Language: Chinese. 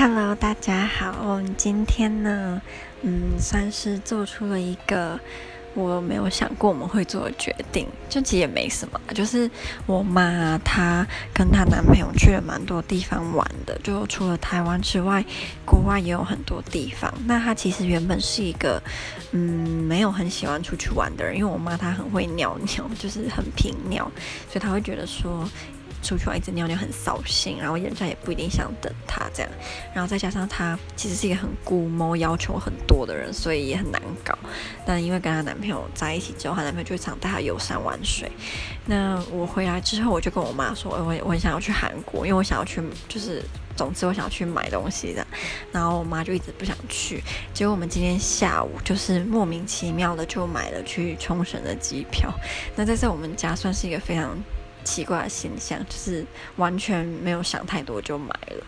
Hello，大家好。我们今天呢，嗯，算是做出了一个我没有想过我们会做的决定。就其实也没什么，就是我妈她跟她男朋友去了蛮多地方玩的，就除了台湾之外，国外也有很多地方。那她其实原本是一个嗯，没有很喜欢出去玩的人，因为我妈她很会尿尿，就是很频尿，所以她会觉得说。出去玩一直尿尿很扫兴，然后人家也不一定想等他这样，然后再加上他其实是一个很龟毛、要求很多的人，所以也很难搞。但因为跟她男朋友在一起之后，她男朋友就常带她游山玩水。那我回来之后，我就跟我妈说，我我很想要去韩国，因为我想要去，就是总之我想要去买东西的。然后我妈就一直不想去，结果我们今天下午就是莫名其妙的就买了去冲绳的机票。那在这我们家算是一个非常。奇怪的现象，就是完全没有想太多就买了。